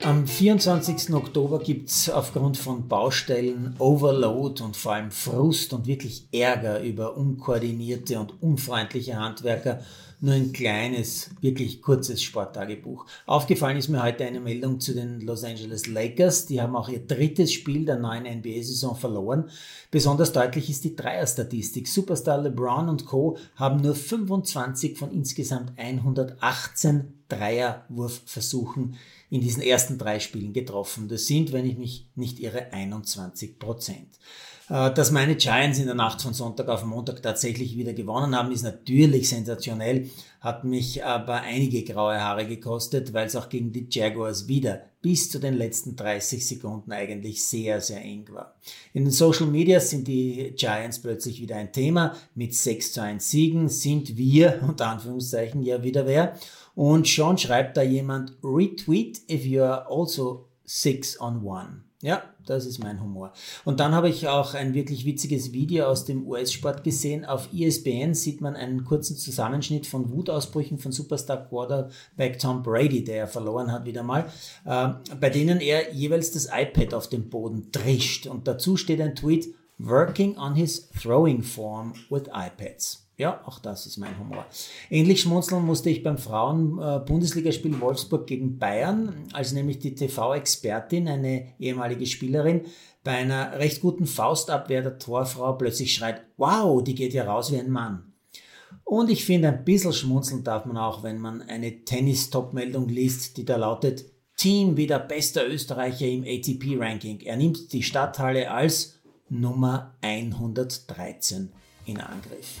24. Oktober gibt es aufgrund von Baustellen Overload und vor allem Frust und wirklich Ärger über unkoordinierte und unfreundliche Handwerker nur ein kleines, wirklich kurzes Sporttagebuch. Aufgefallen ist mir heute eine Meldung zu den Los Angeles Lakers. Die haben auch ihr drittes Spiel der neuen NBA-Saison verloren. Besonders deutlich ist die Dreierstatistik. Superstar LeBron und Co. haben nur 25 von insgesamt 118 Dreierwurfversuchen in diesen ersten drei Spielen getroffen. Das sind, wenn ich mich nicht irre, 21 Prozent. Äh, dass meine Giants in der Nacht von Sonntag auf Montag tatsächlich wieder gewonnen haben, ist natürlich sensationell, hat mich aber einige graue Haare gekostet, weil es auch gegen die Jaguars wieder bis zu den letzten 30 Sekunden eigentlich sehr, sehr eng war. In den Social Media sind die Giants plötzlich wieder ein Thema. Mit 6 zu 1 Siegen sind wir, unter Anführungszeichen, ja wieder wer. Und schon schreibt da jemand, retweet if you are also 6 on 1. Ja, das ist mein Humor. Und dann habe ich auch ein wirklich witziges Video aus dem US-Sport gesehen. Auf ESPN sieht man einen kurzen Zusammenschnitt von Wutausbrüchen von Superstar Quarterback Tom Brady, der er verloren hat wieder mal, äh, bei denen er jeweils das iPad auf den Boden trischt. Und dazu steht ein Tweet, Working on his throwing form with iPads. Ja, auch das ist mein Humor. Ähnlich schmunzeln musste ich beim Frauen-Bundesligaspiel Wolfsburg gegen Bayern, als nämlich die TV-Expertin, eine ehemalige Spielerin, bei einer recht guten Faustabwehr der Torfrau plötzlich schreit, wow, die geht ja raus wie ein Mann. Und ich finde, ein bisschen schmunzeln darf man auch, wenn man eine Tennis-Top-Meldung liest, die da lautet, Team wieder bester Österreicher im ATP-Ranking. Er nimmt die Stadthalle als Nummer 113 in Angriff.